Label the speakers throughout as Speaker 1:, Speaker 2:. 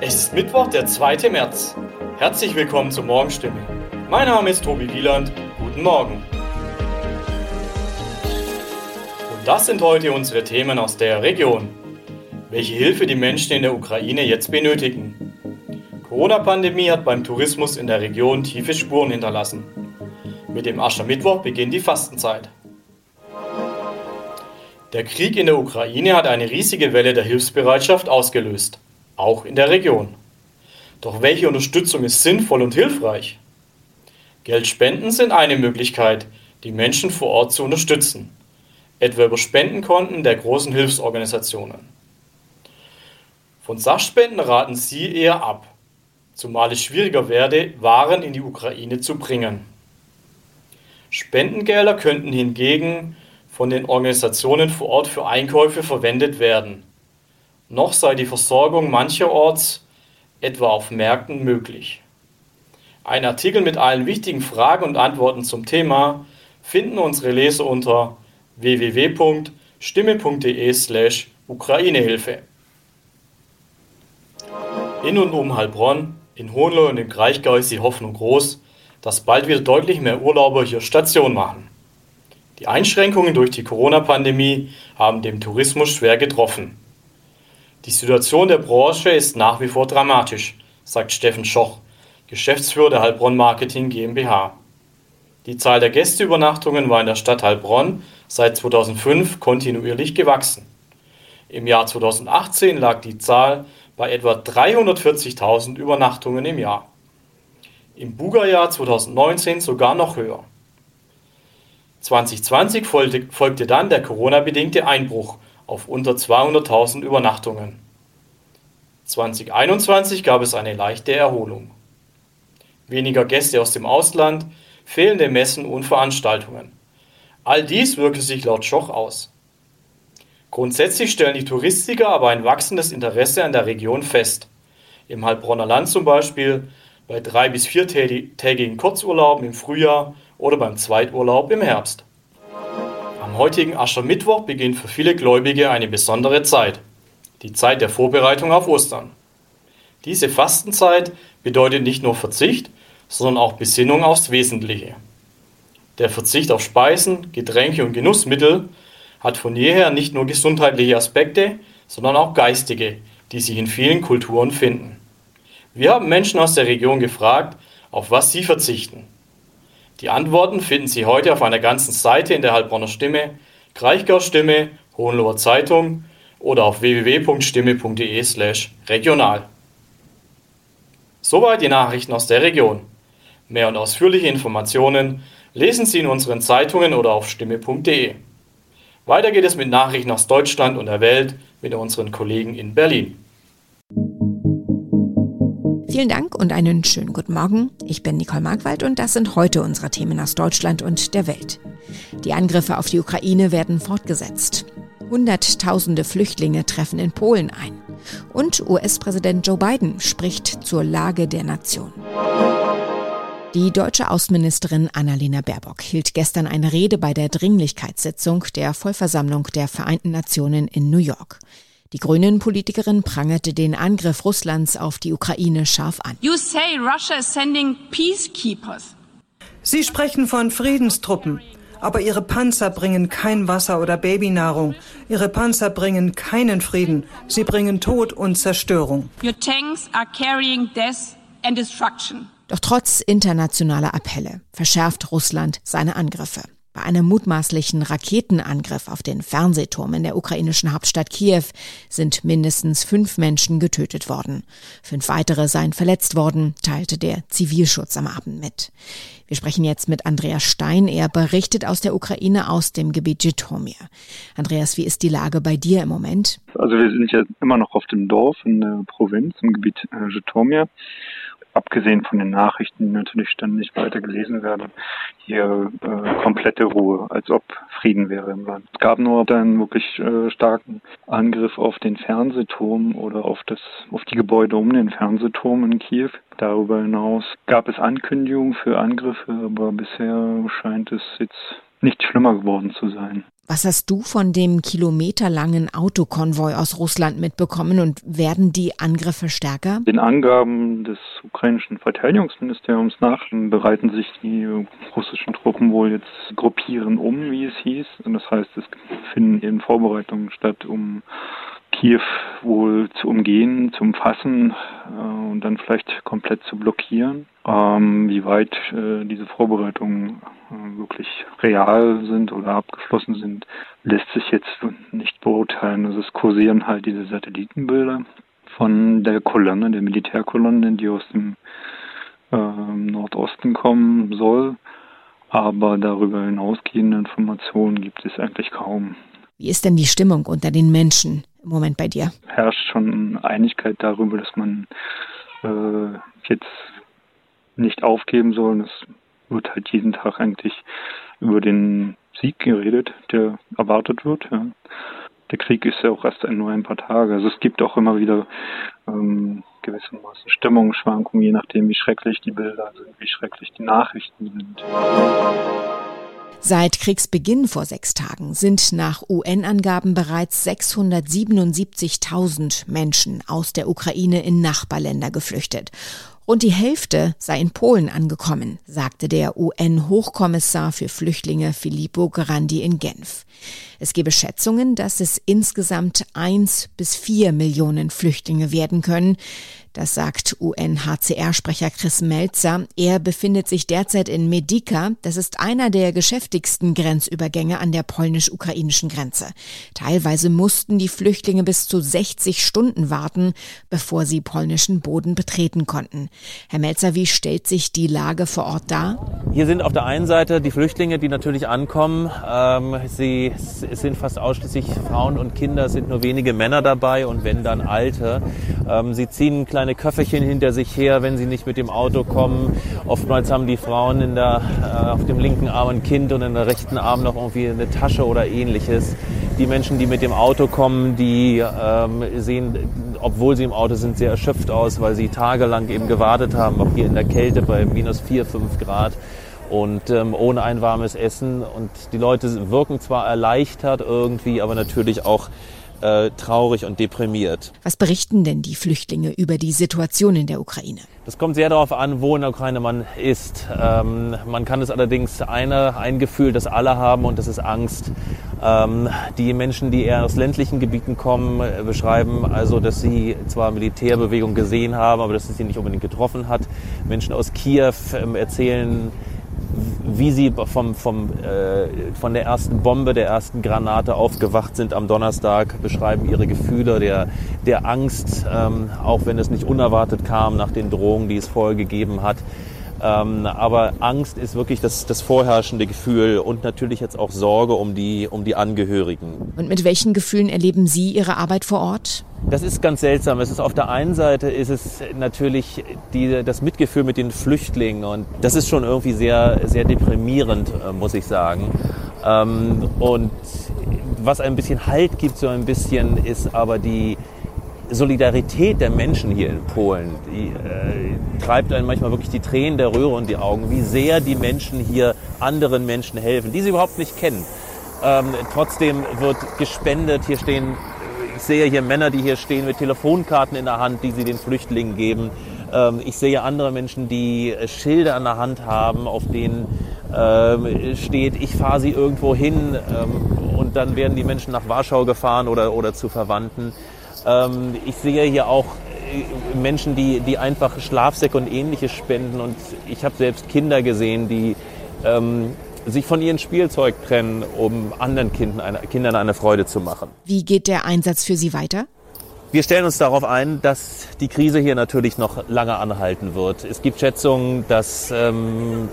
Speaker 1: Es ist Mittwoch, der 2. März. Herzlich willkommen zur Morgenstimme. Mein Name ist Tobi Wieland. Guten Morgen. Und das sind heute unsere Themen aus der Region. Welche Hilfe die Menschen in der Ukraine jetzt benötigen. Corona-Pandemie hat beim Tourismus in der Region tiefe Spuren hinterlassen. Mit dem Aschermittwoch beginnt die Fastenzeit. Der Krieg in der Ukraine hat eine riesige Welle der Hilfsbereitschaft ausgelöst auch in der Region. Doch welche Unterstützung ist sinnvoll und hilfreich? Geldspenden sind eine Möglichkeit, die Menschen vor Ort zu unterstützen, etwa über Spendenkonten der großen Hilfsorganisationen. Von Sachspenden raten sie eher ab, zumal es schwieriger werde, Waren in die Ukraine zu bringen. Spendengelder könnten hingegen von den Organisationen vor Ort für Einkäufe verwendet werden noch sei die Versorgung mancherorts, etwa auf Märkten, möglich. Ein Artikel mit allen wichtigen Fragen und Antworten zum Thema finden unsere Leser unter www.stimme.de Ukrainehilfe. In und um Heilbronn, in Hohenlohe und im Kraichgau ist die Hoffnung groß, dass bald wieder deutlich mehr Urlauber hier Station machen. Die Einschränkungen durch die Corona-Pandemie haben dem Tourismus schwer getroffen. Die Situation der Branche ist nach wie vor dramatisch, sagt Steffen Schoch, Geschäftsführer der Heilbronn Marketing GmbH. Die Zahl der Gästeübernachtungen war in der Stadt Heilbronn seit 2005 kontinuierlich gewachsen. Im Jahr 2018 lag die Zahl bei etwa 340.000 Übernachtungen im Jahr. Im Buga-Jahr 2019 sogar noch höher. 2020 folgte, folgte dann der Corona-bedingte Einbruch auf unter 200.000 Übernachtungen. 2021 gab es eine leichte Erholung. Weniger Gäste aus dem Ausland, fehlende Messen und Veranstaltungen. All dies wirkte sich laut Schoch aus. Grundsätzlich stellen die Touristiker aber ein wachsendes Interesse an der Region fest. Im Heilbronner Land zum Beispiel, bei drei- bis viertägigen Kurzurlauben im Frühjahr oder beim Zweiturlaub im Herbst. Am heutigen Aschermittwoch beginnt für viele Gläubige eine besondere Zeit, die Zeit der Vorbereitung auf Ostern. Diese Fastenzeit bedeutet nicht nur Verzicht, sondern auch Besinnung aufs Wesentliche. Der Verzicht auf Speisen, Getränke und Genussmittel hat von jeher nicht nur gesundheitliche Aspekte, sondern auch geistige, die sich in vielen Kulturen finden. Wir haben Menschen aus der Region gefragt, auf was sie verzichten. Die Antworten finden Sie heute auf einer ganzen Seite in der Heilbronner Stimme, Kraichgau Stimme, Hohenloher Zeitung oder auf www.stimme.de/regional. Soweit die Nachrichten aus der Region. Mehr und ausführliche Informationen lesen Sie in unseren Zeitungen oder auf stimme.de. Weiter geht es mit Nachrichten aus Deutschland und der Welt mit unseren Kollegen in Berlin.
Speaker 2: Vielen Dank und einen schönen guten Morgen. Ich bin Nicole Markwald und das sind heute unsere Themen aus Deutschland und der Welt. Die Angriffe auf die Ukraine werden fortgesetzt. Hunderttausende Flüchtlinge treffen in Polen ein. Und US-Präsident Joe Biden spricht zur Lage der Nation. Die deutsche Außenministerin Annalena Baerbock hielt gestern eine Rede bei der Dringlichkeitssitzung der Vollversammlung der Vereinten Nationen in New York. Die Grünen-Politikerin prangerte den Angriff Russlands auf die Ukraine scharf an.
Speaker 3: You say Russia is sending peacekeepers.
Speaker 4: Sie sprechen von Friedenstruppen. Aber ihre Panzer bringen kein Wasser oder Babynahrung. Ihre Panzer bringen keinen Frieden. Sie bringen Tod und Zerstörung.
Speaker 3: Your tanks are carrying death and destruction.
Speaker 2: Doch trotz internationaler Appelle verschärft Russland seine Angriffe. Bei einem mutmaßlichen Raketenangriff auf den Fernsehturm in der ukrainischen Hauptstadt Kiew sind mindestens fünf Menschen getötet worden. Fünf weitere seien verletzt worden, teilte der Zivilschutz am Abend mit. Wir sprechen jetzt mit Andreas Stein. Er berichtet aus der Ukraine aus dem Gebiet Jitomir. Andreas, wie ist die Lage bei dir im Moment?
Speaker 5: Also wir sind ja immer noch auf dem Dorf in der Provinz im Gebiet äh, Jitomir abgesehen von den Nachrichten, die natürlich dann nicht weiter gelesen werden, hier äh, komplette Ruhe, als ob Frieden wäre im Land. Es gab nur einen wirklich äh, starken Angriff auf den Fernsehturm oder auf das auf die Gebäude um den Fernsehturm in Kiew. Darüber hinaus gab es Ankündigungen für Angriffe, aber bisher scheint es jetzt nicht schlimmer geworden zu sein.
Speaker 2: Was hast du von dem kilometerlangen Autokonvoi aus Russland mitbekommen und werden die Angriffe stärker?
Speaker 5: Den Angaben des ukrainischen Verteidigungsministeriums nach bereiten sich die russischen Truppen wohl jetzt gruppieren um, wie es hieß. Und das heißt, es finden eben Vorbereitungen statt, um Kiew wohl zu umgehen, zu umfassen äh, und dann vielleicht komplett zu blockieren. Ähm, wie weit äh, diese Vorbereitungen äh, wirklich real sind oder abgeschlossen sind, lässt sich jetzt nicht beurteilen. Also es kursieren halt diese Satellitenbilder von der Kolonne, der Militärkolonne, die aus dem ähm, Nordosten kommen soll. Aber darüber hinausgehende Informationen gibt es eigentlich kaum.
Speaker 2: Wie ist denn die Stimmung unter den Menschen im Moment bei dir?
Speaker 5: Herrscht schon Einigkeit darüber, dass man äh, jetzt nicht aufgeben soll. Es wird halt jeden Tag eigentlich über den Sieg geredet, der erwartet wird. Ja. Der Krieg ist ja auch erst nur ein paar Tage. Also es gibt auch immer wieder ähm, gewissermaßen Stimmungsschwankungen, je nachdem, wie schrecklich die Bilder sind, wie schrecklich die Nachrichten sind.
Speaker 2: Seit Kriegsbeginn vor sechs Tagen sind nach UN-Angaben bereits 677.000 Menschen aus der Ukraine in Nachbarländer geflüchtet. Rund die Hälfte sei in Polen angekommen, sagte der UN-Hochkommissar für Flüchtlinge Filippo Grandi in Genf. Es gebe Schätzungen, dass es insgesamt eins bis vier Millionen Flüchtlinge werden können. Das sagt UNHCR-Sprecher Chris Melzer. Er befindet sich derzeit in Medika. Das ist einer der geschäftigsten Grenzübergänge an der polnisch-ukrainischen Grenze. Teilweise mussten die Flüchtlinge bis zu 60 Stunden warten, bevor sie polnischen Boden betreten konnten. Herr Melzer, wie stellt sich die Lage vor Ort dar?
Speaker 6: Hier sind auf der einen Seite die Flüchtlinge, die natürlich ankommen. Ähm, sie es sind fast ausschließlich Frauen und Kinder, es sind nur wenige Männer dabei und wenn dann Alte. Ähm, sie ziehen kleine Köfferchen hinter sich her, wenn sie nicht mit dem Auto kommen. Oftmals haben die Frauen in der, äh, auf dem linken Arm ein Kind und in der rechten Arm noch irgendwie eine Tasche oder ähnliches. Die Menschen, die mit dem Auto kommen, die ähm, sehen, obwohl sie im Auto sind, sehr erschöpft aus, weil sie tagelang eben gewartet haben, auch hier in der Kälte bei minus 4, 5 Grad und ähm, ohne ein warmes Essen. Und die Leute wirken zwar erleichtert irgendwie, aber natürlich auch äh, traurig und deprimiert.
Speaker 2: Was berichten denn die Flüchtlinge über die Situation in der Ukraine?
Speaker 6: Das kommt sehr darauf an, wo in der Ukraine man ist. Ähm, man kann es allerdings eine, ein Gefühl, das alle haben, und das ist Angst. Ähm, die Menschen, die eher aus ländlichen Gebieten kommen, äh, beschreiben also, dass sie zwar Militärbewegung gesehen haben, aber dass es sie nicht unbedingt getroffen hat. Menschen aus Kiew ähm, erzählen, wie sie vom, vom, äh, von der ersten Bombe, der ersten Granate aufgewacht sind am Donnerstag, beschreiben ihre Gefühle der, der Angst, ähm, auch wenn es nicht unerwartet kam nach den Drohungen, die es vorher gegeben hat. Ähm, aber Angst ist wirklich das, das vorherrschende Gefühl und natürlich jetzt auch Sorge um die, um die Angehörigen.
Speaker 2: Und mit welchen Gefühlen erleben Sie Ihre Arbeit vor Ort?
Speaker 6: Das ist ganz seltsam. Es ist auf der einen Seite ist es natürlich die, das Mitgefühl mit den Flüchtlingen und das ist schon irgendwie sehr, sehr deprimierend, äh, muss ich sagen. Ähm, und was ein bisschen Halt gibt, so ein bisschen, ist aber die, Solidarität der Menschen hier in Polen, die äh, treibt einen manchmal wirklich die Tränen der Röhre und die Augen, wie sehr die Menschen hier anderen Menschen helfen, die sie überhaupt nicht kennen. Ähm, trotzdem wird gespendet. Hier stehen, ich sehe hier Männer, die hier stehen mit Telefonkarten in der Hand, die sie den Flüchtlingen geben. Ähm, ich sehe andere Menschen, die Schilder an der Hand haben, auf denen ähm, steht, ich fahre sie irgendwo hin ähm, und dann werden die Menschen nach Warschau gefahren oder, oder zu Verwandten. Ähm, ich sehe hier auch äh, Menschen, die, die einfach Schlafsäcke und ähnliches spenden. Und ich habe selbst Kinder gesehen, die ähm, sich von ihrem Spielzeug trennen, um anderen Kindern eine, Kindern eine Freude zu machen.
Speaker 2: Wie geht der Einsatz für Sie weiter?
Speaker 6: Wir stellen uns darauf ein, dass die Krise hier natürlich noch lange anhalten wird. Es gibt Schätzungen, dass ähm,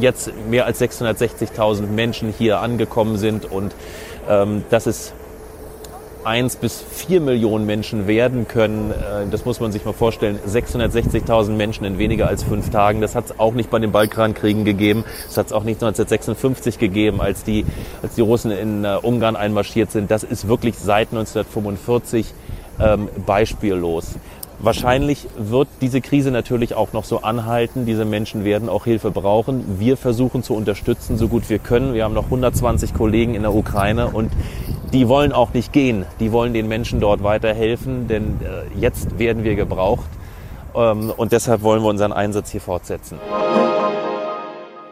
Speaker 6: jetzt mehr als 660.000 Menschen hier angekommen sind und ähm, dass es eins bis vier Millionen Menschen werden können. Äh, das muss man sich mal vorstellen. 660.000 Menschen in weniger als fünf Tagen. Das hat es auch nicht bei den Balkankriegen gegeben. Das hat es auch nicht 1956 gegeben, als die, als die Russen in äh, Ungarn einmarschiert sind. Das ist wirklich seit 1945 ähm, beispiellos. Wahrscheinlich wird diese Krise natürlich auch noch so anhalten. Diese Menschen werden auch Hilfe brauchen. Wir versuchen zu unterstützen, so gut wir können. Wir haben noch 120 Kollegen in der Ukraine und die wollen auch nicht gehen. Die wollen den Menschen dort weiterhelfen, denn äh, jetzt werden wir gebraucht. Ähm, und deshalb wollen wir unseren Einsatz hier fortsetzen.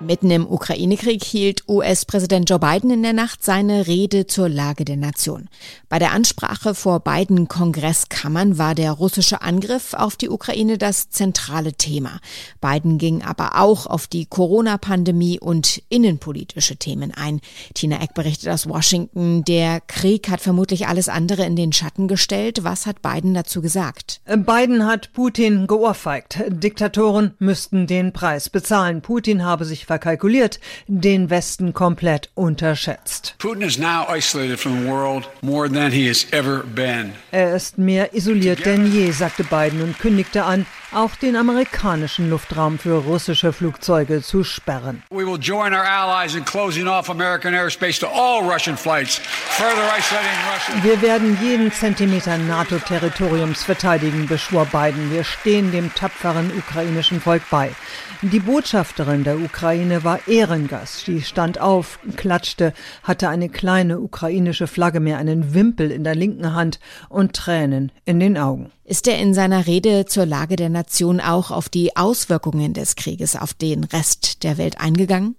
Speaker 2: Mitten im Ukraine-Krieg hielt US-Präsident Joe Biden in der Nacht seine Rede zur Lage der Nation. Bei der Ansprache vor beiden Kongresskammern war der russische Angriff auf die Ukraine das zentrale Thema. Biden ging aber auch auf die Corona-Pandemie und innenpolitische Themen ein. Tina Eck berichtet aus Washington, der Krieg hat vermutlich alles andere in den Schatten gestellt. Was hat Biden dazu gesagt?
Speaker 4: Biden hat Putin geohrfeigt. Diktatoren müssten den Preis bezahlen. Putin habe sich verkalkuliert, den Westen komplett unterschätzt. Putin is now isolated from the world more than he has ever been. Er ist mehr isoliert denn je, sagte Biden und kündigte an, auch den amerikanischen Luftraum für russische Flugzeuge zu sperren. We will join our allies in closing off American airspace to all Russian flights, further isolating Russia. Wir werden jeden Zentimeter NATO-Territoriums verteidigen, beschwor Biden. Wir stehen dem tapferen ukrainischen Volk bei. Die Botschafterin der Ukraine war Ehrengast. Sie stand auf, klatschte, hatte eine kleine ukrainische Flagge mehr, einen Wimpel in der linken Hand und Tränen in den Augen.
Speaker 2: Ist er in seiner Rede zur Lage der Nation auch auf die Auswirkungen des Krieges auf den Rest der Welt eingegangen?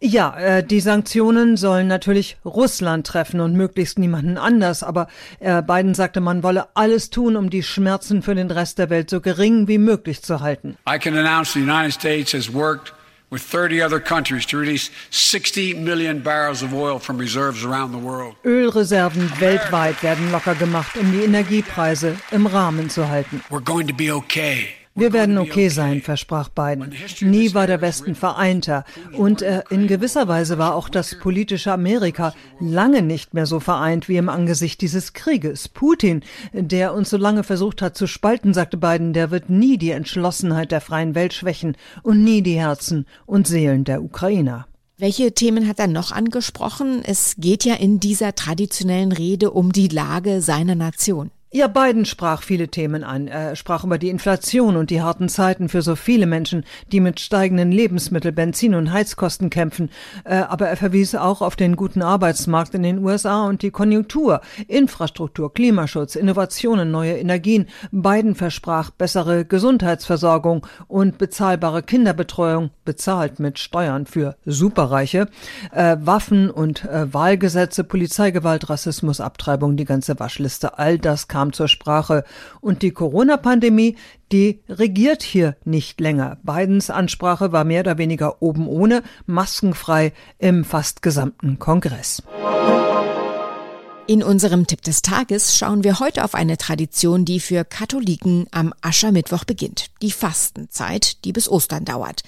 Speaker 4: Ja, äh, die Sanktionen sollen natürlich Russland treffen und möglichst niemanden anders, aber äh, Biden sagte, man wolle alles tun, um die Schmerzen für den Rest der Welt so gering wie möglich zu halten. I can announce the United States has worked with 30 other countries to release 60 million barrels of oil from reserves around the world. Ölreserven weltweit werden locker gemacht, um die Energiepreise im Rahmen zu halten. We're going to be okay. Wir werden okay sein, versprach Biden. Nie war der Westen vereinter. Und äh, in gewisser Weise war auch das politische Amerika lange nicht mehr so vereint wie im Angesicht dieses Krieges. Putin, der uns so lange versucht hat zu spalten, sagte Biden, der wird nie die Entschlossenheit der freien Welt schwächen und nie die Herzen und Seelen der Ukrainer.
Speaker 2: Welche Themen hat er noch angesprochen? Es geht ja in dieser traditionellen Rede um die Lage seiner Nation.
Speaker 4: Ja, Biden sprach viele Themen an. Er sprach über die Inflation und die harten Zeiten für so viele Menschen, die mit steigenden Lebensmittel, Benzin und Heizkosten kämpfen. Äh, aber er verwies auch auf den guten Arbeitsmarkt in den USA und die Konjunktur, Infrastruktur, Klimaschutz, Innovationen, neue Energien. Biden versprach bessere Gesundheitsversorgung und bezahlbare Kinderbetreuung, bezahlt mit Steuern für Superreiche, äh, Waffen und äh, Wahlgesetze, Polizeigewalt, Rassismus, Abtreibung, die ganze Waschliste. All das kam kam zur Sprache. Und die Corona-Pandemie, die regiert hier nicht länger. Bidens Ansprache war mehr oder weniger oben ohne, maskenfrei im fast gesamten Kongress.
Speaker 2: In unserem Tipp des Tages schauen wir heute auf eine Tradition, die für Katholiken am Aschermittwoch beginnt. Die Fastenzeit, die bis Ostern dauert.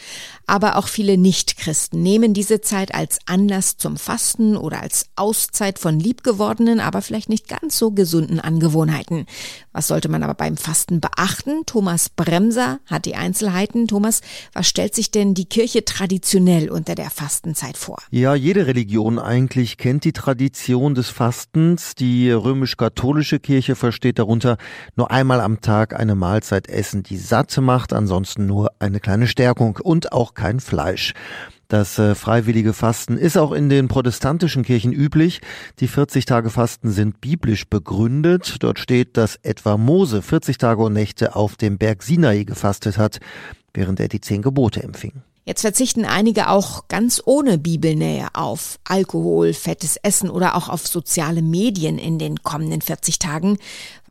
Speaker 2: Aber auch viele Nichtchristen nehmen diese Zeit als Anlass zum Fasten oder als Auszeit von liebgewordenen, aber vielleicht nicht ganz so gesunden Angewohnheiten. Was sollte man aber beim Fasten beachten? Thomas Bremser hat die Einzelheiten. Thomas, was stellt sich denn die Kirche traditionell unter der Fastenzeit vor?
Speaker 7: Ja, jede Religion eigentlich kennt die Tradition des Fastens Fastens. Die römisch-katholische Kirche versteht darunter nur einmal am Tag eine Mahlzeit essen, die satt macht, ansonsten nur eine kleine Stärkung und auch kein Fleisch. Das äh, freiwillige Fasten ist auch in den protestantischen Kirchen üblich. Die 40 Tage Fasten sind biblisch begründet. Dort steht, dass etwa Mose 40 Tage und Nächte auf dem Berg Sinai gefastet hat, während er die zehn Gebote empfing.
Speaker 2: Jetzt verzichten einige auch ganz ohne Bibelnähe auf Alkohol, fettes Essen oder auch auf soziale Medien in den kommenden 40 Tagen.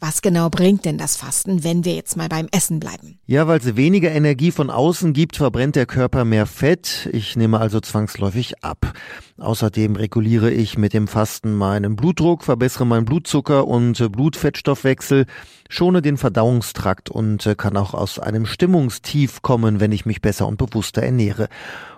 Speaker 2: Was genau bringt denn das Fasten, wenn wir jetzt mal beim Essen bleiben?
Speaker 7: Ja, weil es weniger Energie von außen gibt, verbrennt der Körper mehr Fett. Ich nehme also zwangsläufig ab. Außerdem reguliere ich mit dem Fasten meinen Blutdruck, verbessere meinen Blutzucker und Blutfettstoffwechsel, schone den Verdauungstrakt und kann auch aus einem Stimmungstief kommen, wenn ich mich besser und bewusster ernähre.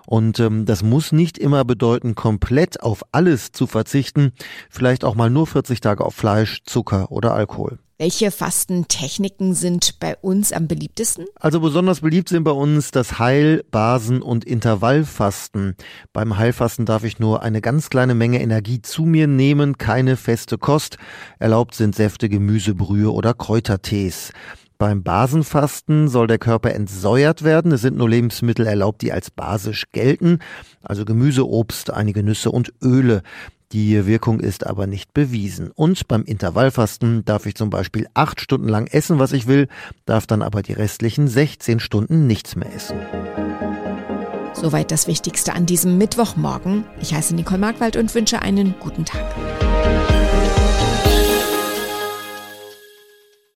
Speaker 7: Und ähm, das muss nicht immer bedeuten, komplett auf alles zu verzichten, vielleicht auch mal nur 40 Tage auf Fleisch, Zucker oder Alkohol.
Speaker 2: Welche Fastentechniken sind bei uns am beliebtesten?
Speaker 7: Also besonders beliebt sind bei uns das Heil-, Basen- und Intervallfasten. Beim Heilfasten darf ich nur eine ganz kleine Menge Energie zu mir nehmen, keine feste Kost. Erlaubt sind Säfte, Gemüse, Brühe oder Kräutertees. Beim Basenfasten soll der Körper entsäuert werden. Es sind nur Lebensmittel erlaubt, die als basisch gelten, also Gemüse, Obst, einige Nüsse und Öle. Die Wirkung ist aber nicht bewiesen. Und beim Intervallfasten darf ich zum Beispiel acht Stunden lang essen, was ich will, darf dann aber die restlichen 16 Stunden nichts mehr essen.
Speaker 2: Soweit das Wichtigste an diesem Mittwochmorgen. Ich heiße Nicole Markwald und wünsche einen guten Tag.